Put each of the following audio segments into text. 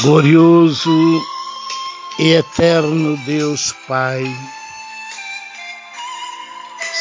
Glorioso e eterno Deus Pai,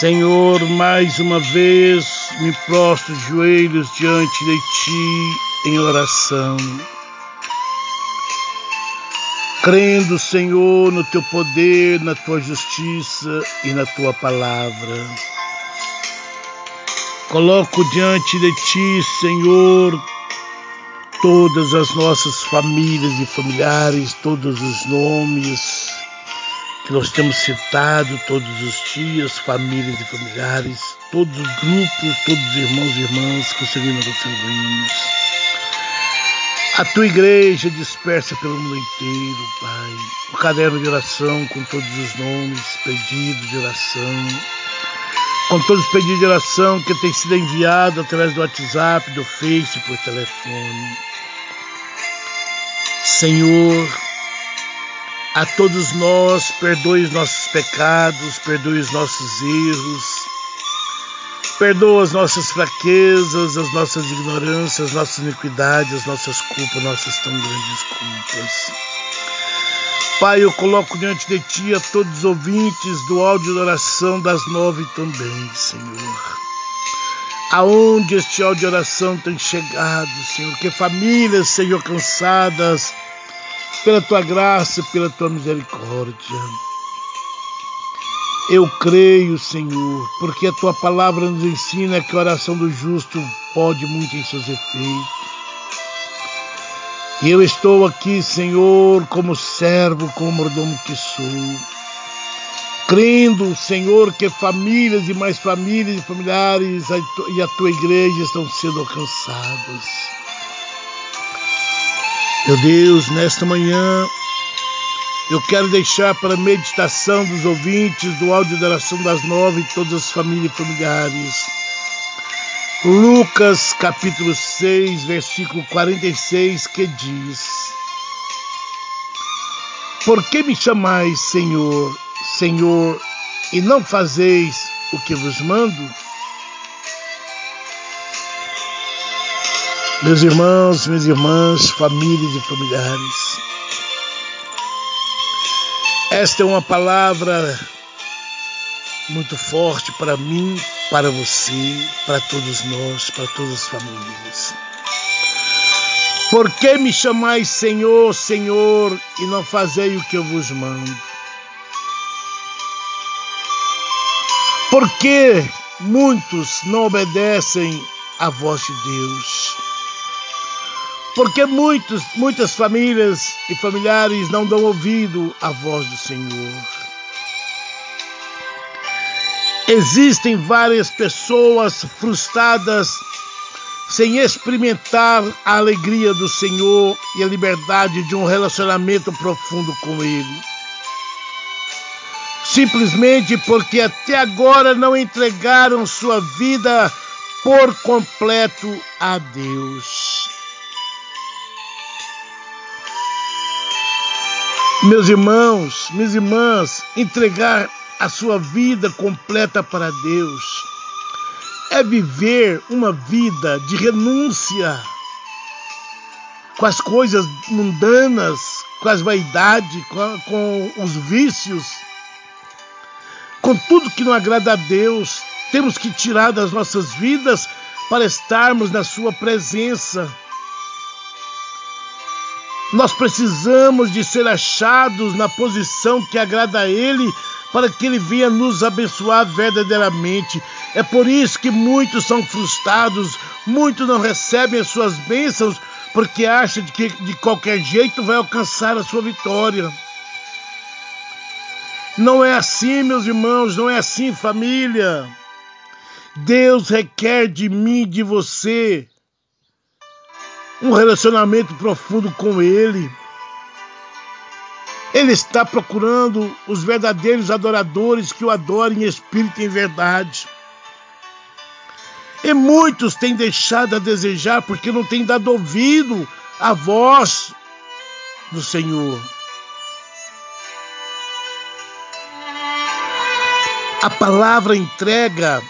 Senhor, mais uma vez me prostro de joelhos diante de Ti em oração, crendo, Senhor, no Teu poder, na Tua justiça e na Tua palavra. Coloco diante de Ti, Senhor, todas as nossas famílias e familiares, todos os nomes que nós temos citado todos os dias, famílias e familiares, todos os grupos, todos os irmãos e irmãs que seguindo os seus hinos. A tua igreja dispersa pelo mundo inteiro, Pai. O caderno de oração com todos os nomes, pedidos de oração, com todos os pedidos de oração que têm sido enviados através do WhatsApp, do Face, por telefone. Senhor, a todos nós, perdoe os nossos pecados, perdoe os nossos erros, perdoa as nossas fraquezas, as nossas ignorâncias, as nossas iniquidades, as nossas culpas, nossas tão grandes culpas. Pai, eu coloco diante de Ti a todos os ouvintes do áudio de oração das nove também, Senhor aonde este áudio de oração tem chegado, Senhor, que famílias sejam cansadas pela tua graça, pela tua misericórdia. Eu creio, Senhor, porque a tua palavra nos ensina que a oração do justo pode muito em seus efeitos. E eu estou aqui, Senhor, como servo, como mordomo que sou, crendo, Senhor, que famílias e mais famílias e familiares e a tua igreja estão sendo alcançados. Meu Deus, nesta manhã eu quero deixar para a meditação dos ouvintes do áudio da oração das nove e todas as famílias e familiares. Lucas capítulo 6, versículo 46, que diz: Por que me chamais Senhor, Senhor, e não fazeis o que vos mando? Meus irmãos, minhas irmãs, famílias e familiares, esta é uma palavra muito forte para mim, para você, para todos nós, para todas as famílias. Por que me chamais Senhor, Senhor, e não fazei o que eu vos mando? Por que muitos não obedecem à voz de Deus? Porque muitos, muitas famílias e familiares não dão ouvido à voz do Senhor. Existem várias pessoas frustradas sem experimentar a alegria do Senhor e a liberdade de um relacionamento profundo com Ele. Simplesmente porque até agora não entregaram sua vida por completo a Deus. Meus irmãos, minhas irmãs, entregar a sua vida completa para Deus é viver uma vida de renúncia com as coisas mundanas, com as vaidades, com, com os vícios, com tudo que não agrada a Deus. Temos que tirar das nossas vidas para estarmos na Sua presença nós precisamos de ser achados na posição que agrada a Ele para que Ele venha nos abençoar verdadeiramente. É por isso que muitos são frustrados, muitos não recebem as suas bênçãos porque acham que de qualquer jeito vai alcançar a sua vitória. Não é assim, meus irmãos, não é assim, família. Deus requer de mim, de você, um relacionamento profundo com Ele. Ele está procurando os verdadeiros adoradores que o adorem em espírito e em verdade. E muitos têm deixado a desejar porque não têm dado ouvido à voz do Senhor. A palavra entrega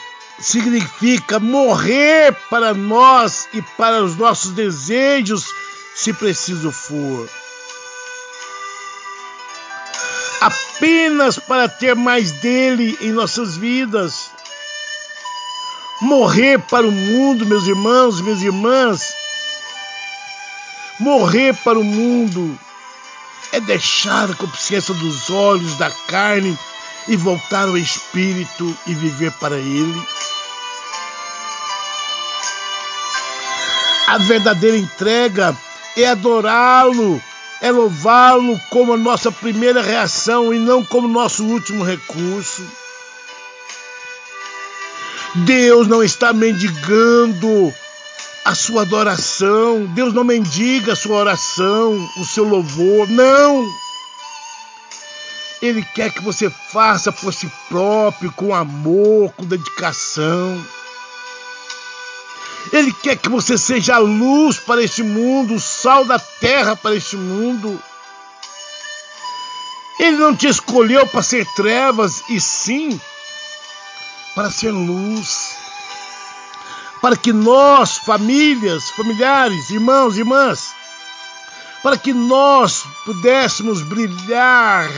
significa morrer para nós e para os nossos desejos, se preciso for. Apenas para ter mais dele em nossas vidas. Morrer para o mundo, meus irmãos, minhas irmãs. Morrer para o mundo é deixar a consciência dos olhos da carne e voltar ao espírito e viver para ele. A verdadeira entrega é adorá-lo, é louvá-lo como a nossa primeira reação e não como nosso último recurso. Deus não está mendigando a sua adoração, Deus não mendiga a sua oração, o seu louvor, não. Ele quer que você faça por si próprio, com amor, com dedicação. Ele quer que você seja a luz para este mundo, o sal da terra para este mundo. Ele não te escolheu para ser trevas, e sim para ser luz. Para que nós, famílias, familiares, irmãos, irmãs, para que nós pudéssemos brilhar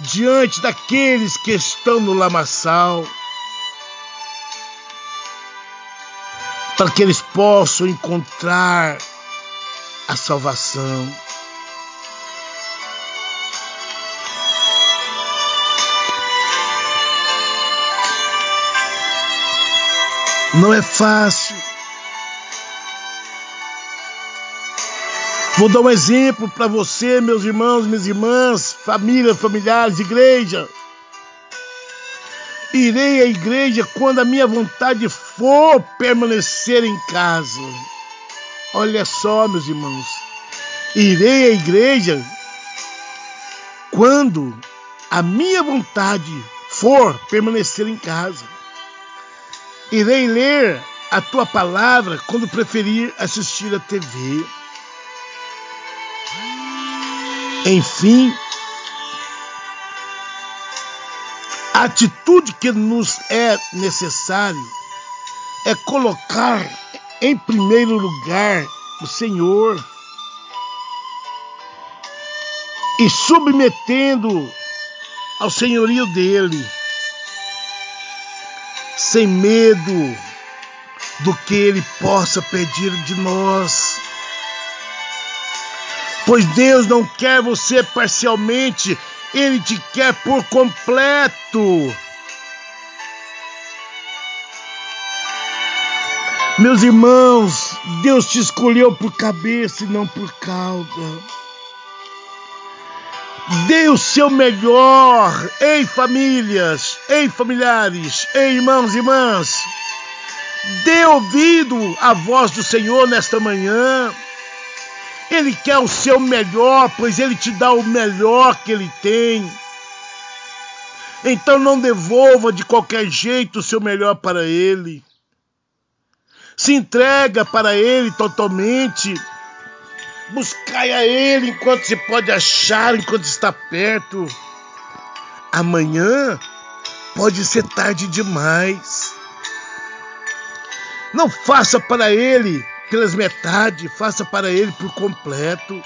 diante daqueles que estão no lamaçal. Para que eles possam encontrar a salvação. Não é fácil. Vou dar um exemplo para você, meus irmãos, minhas irmãs, família, familiares, igreja. Irei à igreja quando a minha vontade for permanecer em casa. Olha só, meus irmãos. Irei à igreja quando a minha vontade for permanecer em casa. Irei ler a tua palavra quando preferir assistir a TV. Enfim, A atitude que nos é necessário é colocar em primeiro lugar o Senhor e submetendo ao senhorio dele, sem medo do que ele possa pedir de nós. Pois Deus não quer você parcialmente ele te quer por completo. Meus irmãos, Deus te escolheu por cabeça e não por cauda. Dê o seu melhor, ei famílias, ei familiares, ei irmãos e irmãs. Dê ouvido à voz do Senhor nesta manhã. Ele quer o seu melhor, pois ele te dá o melhor que ele tem. Então não devolva de qualquer jeito o seu melhor para ele. Se entrega para ele totalmente. Buscai a ele enquanto se pode achar, enquanto está perto. Amanhã pode ser tarde demais. Não faça para ele pelas metades, faça para ele por completo.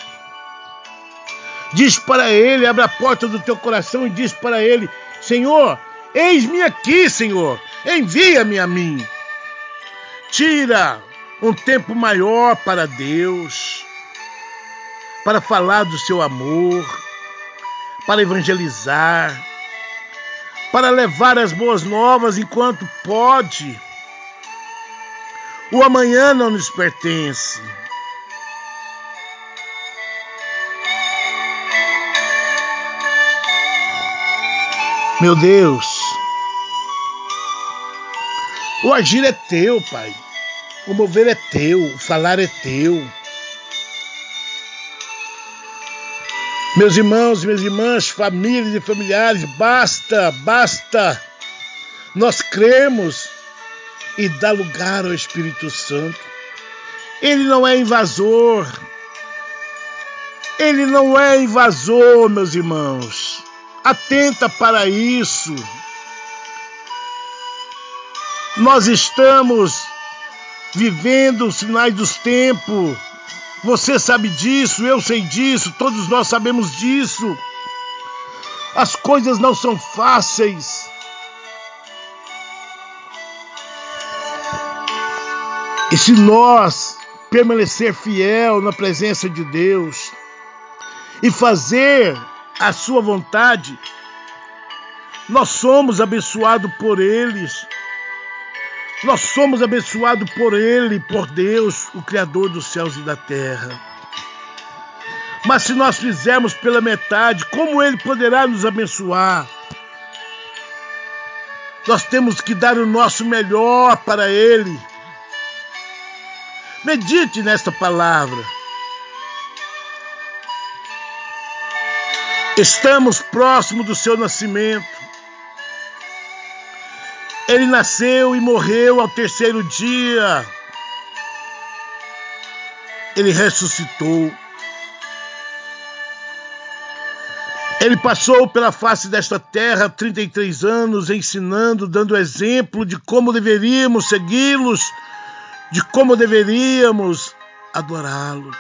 Diz para ele, abre a porta do teu coração e diz para ele: Senhor, eis-me aqui, Senhor, envia-me a mim. Tira um tempo maior para Deus, para falar do seu amor, para evangelizar, para levar as boas novas enquanto pode o amanhã não nos pertence. Meu Deus, o agir é teu, Pai. O mover é teu, o falar é teu. Meus irmãos, minhas irmãs, famílias e familiares, basta, basta. Nós cremos e dá lugar ao Espírito Santo. Ele não é invasor. Ele não é invasor, meus irmãos. Atenta para isso. Nós estamos vivendo os sinais dos tempos, Você sabe disso, eu sei disso, todos nós sabemos disso. As coisas não são fáceis. E se nós permanecer fiel na presença de Deus e fazer a sua vontade, nós somos abençoados por eles. Nós somos abençoados por Ele, por Deus, o Criador dos céus e da terra. Mas se nós fizermos pela metade, como Ele poderá nos abençoar? Nós temos que dar o nosso melhor para Ele. Medite nesta palavra. Estamos próximo do seu nascimento. Ele nasceu e morreu ao terceiro dia. Ele ressuscitou. Ele passou pela face desta terra 33 anos, ensinando, dando exemplo de como deveríamos segui-los, de como deveríamos adorá-lo.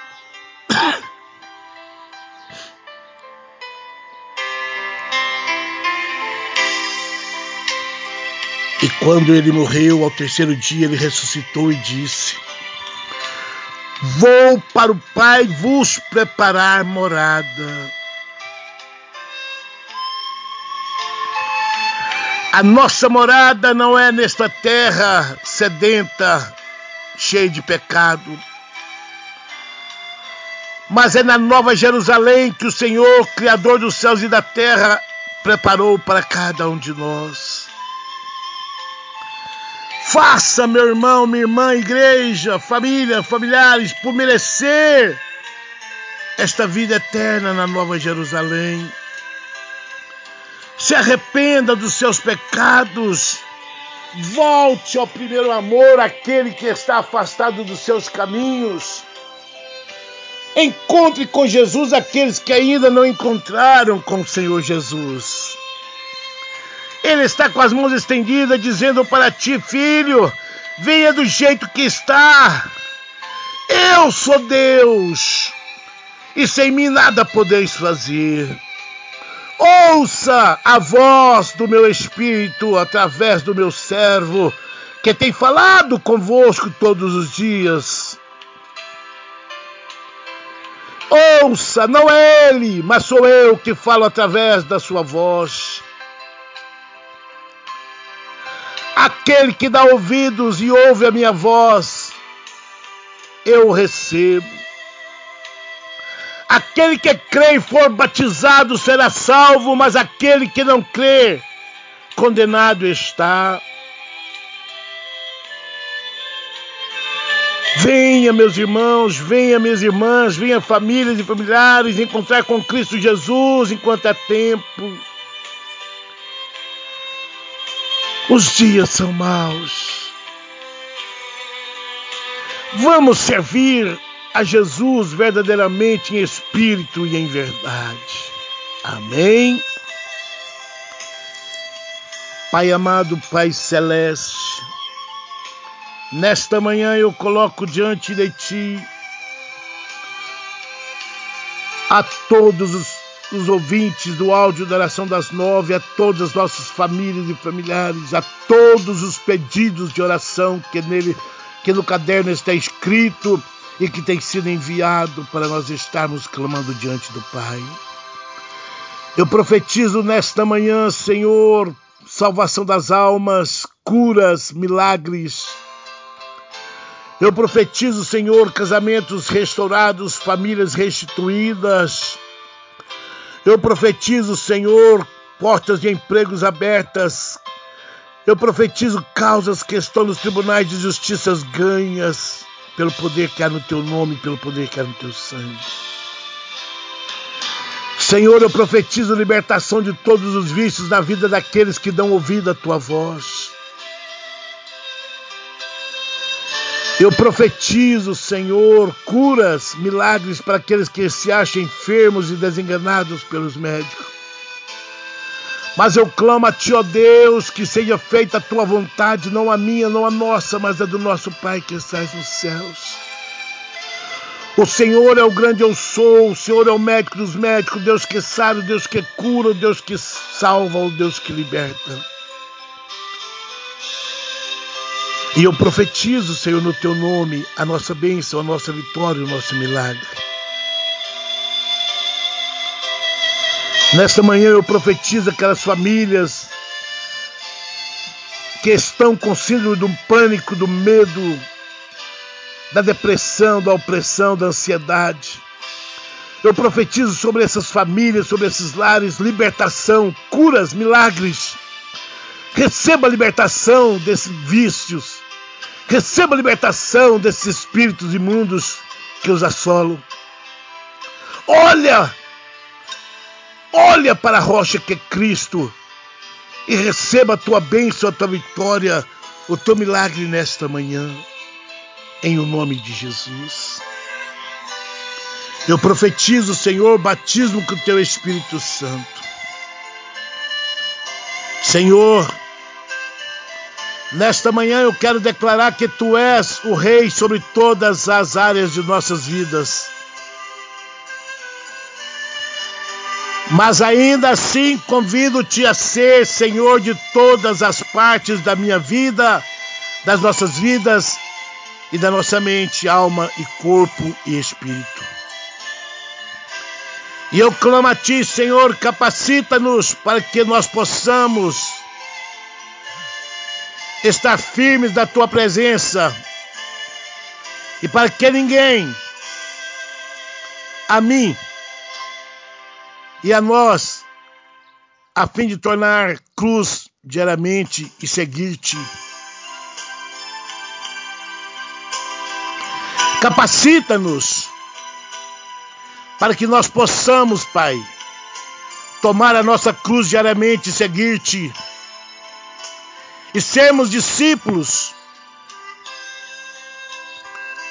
Quando ele morreu, ao terceiro dia, ele ressuscitou e disse: Vou para o Pai vos preparar morada. A nossa morada não é nesta terra sedenta, cheia de pecado, mas é na Nova Jerusalém que o Senhor, Criador dos céus e da terra, preparou para cada um de nós. Faça, meu irmão, minha irmã, igreja, família, familiares, por merecer esta vida eterna na Nova Jerusalém. Se arrependa dos seus pecados. Volte ao primeiro amor, aquele que está afastado dos seus caminhos. Encontre com Jesus aqueles que ainda não encontraram com o Senhor Jesus. Ele está com as mãos estendidas, dizendo para ti, filho, venha do jeito que está. Eu sou Deus, e sem mim nada podeis fazer. Ouça a voz do meu Espírito através do meu servo, que tem falado convosco todos os dias. Ouça, não é ele, mas sou eu que falo através da sua voz. Aquele que dá ouvidos e ouve a minha voz, eu recebo. Aquele que crê e for batizado será salvo, mas aquele que não crê, condenado está. Venha, meus irmãos, venha, minhas irmãs, venha, famílias e familiares, encontrar com Cristo Jesus enquanto é tempo. Os dias são maus. Vamos servir a Jesus verdadeiramente em espírito e em verdade. Amém. Pai amado, Pai celeste, nesta manhã eu coloco diante de Ti a todos os os ouvintes do áudio da oração das nove, a todas as nossas famílias e familiares, a todos os pedidos de oração que nele, que no caderno está escrito e que tem sido enviado para nós estarmos clamando diante do Pai. Eu profetizo nesta manhã, Senhor, salvação das almas, curas, milagres. Eu profetizo, Senhor, casamentos restaurados, famílias restituídas eu profetizo, Senhor, portas de empregos abertas. Eu profetizo causas que estão nos tribunais de justiça ganhas pelo poder que há no teu nome, pelo poder que há no teu sangue. Senhor, eu profetizo libertação de todos os vícios na vida daqueles que dão ouvido à tua voz. Eu profetizo, Senhor, curas, milagres para aqueles que se acham enfermos e desenganados pelos médicos. Mas eu clamo a Ti, ó Deus, que seja feita a Tua vontade, não a minha, não a nossa, mas a do nosso Pai que estás nos céus. O Senhor é o grande eu sou, o Senhor é o médico dos médicos, Deus que sabe, Deus que cura, Deus que salva, o Deus que liberta. E eu profetizo, Senhor, no teu nome, a nossa bênção, a nossa vitória, o nosso milagre. Nesta manhã eu profetizo aquelas famílias que estão com síndrome do pânico, do medo, da depressão, da opressão, da ansiedade. Eu profetizo sobre essas famílias, sobre esses lares, libertação, curas, milagres. Receba a libertação desses vícios. Receba a libertação desses espíritos imundos que os assolam. Olha! Olha para a rocha que é Cristo e receba a tua bênção, a tua vitória, o teu milagre nesta manhã em o nome de Jesus. Eu profetizo, Senhor, batismo com o teu Espírito Santo. Senhor, nesta manhã eu quero declarar que tu és o Rei sobre todas as áreas de nossas vidas. Mas ainda assim convido-te a ser Senhor de todas as partes da minha vida, das nossas vidas e da nossa mente, alma e corpo e espírito. E eu clamo a Ti, Senhor, capacita-nos para que nós possamos estar firmes da Tua presença. E para que ninguém, a mim e a nós, a fim de tornar cruz diariamente e seguir-te. Capacita-nos para que nós possamos, Pai, tomar a nossa cruz diariamente e seguir-te e sermos discípulos.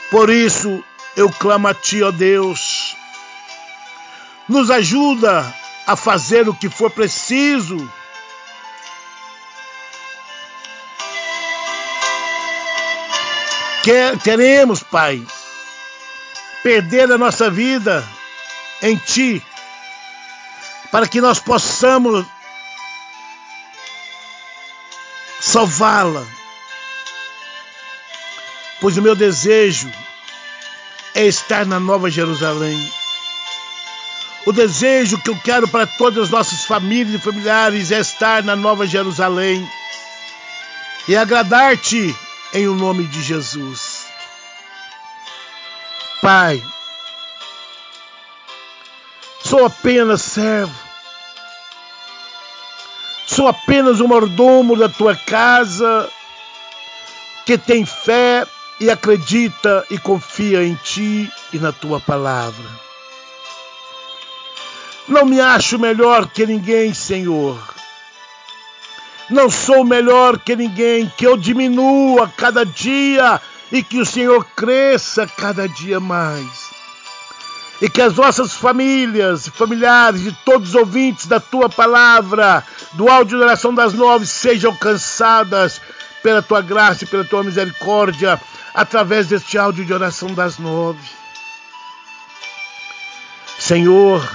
Por isso eu clamo a Ti, ó Deus, nos ajuda a fazer o que for preciso. Queremos, Pai, perder a nossa vida em Ti, para que nós possamos salvá-la. Pois o meu desejo é estar na Nova Jerusalém. O desejo que eu quero para todas as nossas famílias e familiares é estar na Nova Jerusalém e agradar-te em o nome de Jesus. Pai, sou apenas servo, sou apenas um mordomo da tua casa que tem fé e acredita e confia em ti e na tua palavra. Não me acho melhor que ninguém, Senhor. Não sou melhor que ninguém, que eu diminua cada dia e que o Senhor cresça cada dia mais. E que as nossas famílias, familiares e todos os ouvintes da tua palavra, do áudio da oração das nove, sejam alcançadas pela tua graça e pela tua misericórdia, através deste áudio de oração das nove. Senhor,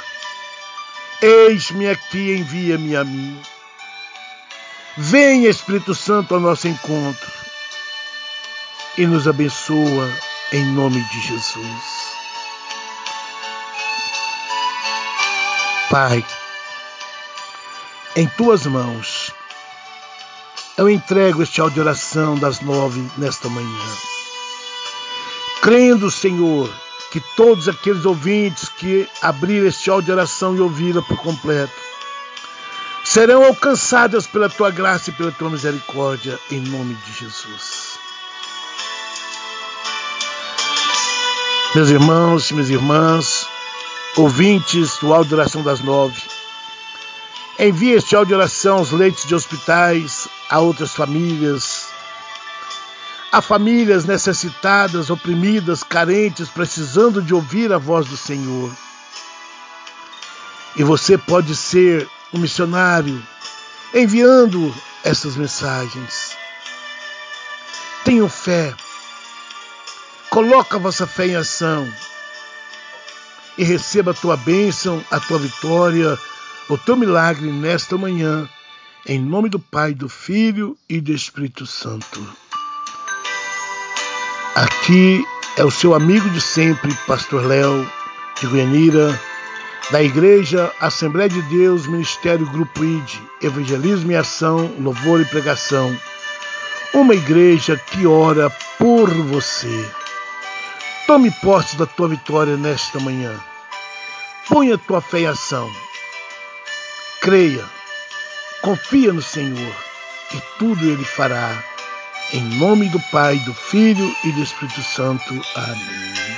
eis-me aqui, envia-me a mim. Vem, Espírito Santo, ao nosso encontro e nos abençoa em nome de Jesus. Pai, em tuas mãos eu entrego este áudio de oração das nove nesta manhã. Crendo, Senhor, que todos aqueles ouvintes que abrirem este áudio de oração e ouvi-la por completo serão alcançadas pela tua graça e pela tua misericórdia, em nome de Jesus. Meus irmãos minhas irmãs, ouvintes do áudio de oração das nove, envie este áudio de oração aos leitos de hospitais, a outras famílias, a famílias necessitadas, oprimidas, carentes, precisando de ouvir a voz do Senhor. E você pode ser um missionário enviando essas mensagens. Tenham fé Coloca a vossa fé em ação e receba a tua bênção, a tua vitória, o teu milagre nesta manhã, em nome do Pai, do Filho e do Espírito Santo. Aqui é o seu amigo de sempre, Pastor Léo de Goianira, da Igreja Assembleia de Deus, Ministério Grupo ID, Evangelismo e Ação, Louvor e Pregação. Uma igreja que ora por você. Tome posse da tua vitória nesta manhã. Ponha tua fé em ação. Creia, confia no Senhor e tudo Ele fará. Em nome do Pai, do Filho e do Espírito Santo. Amém.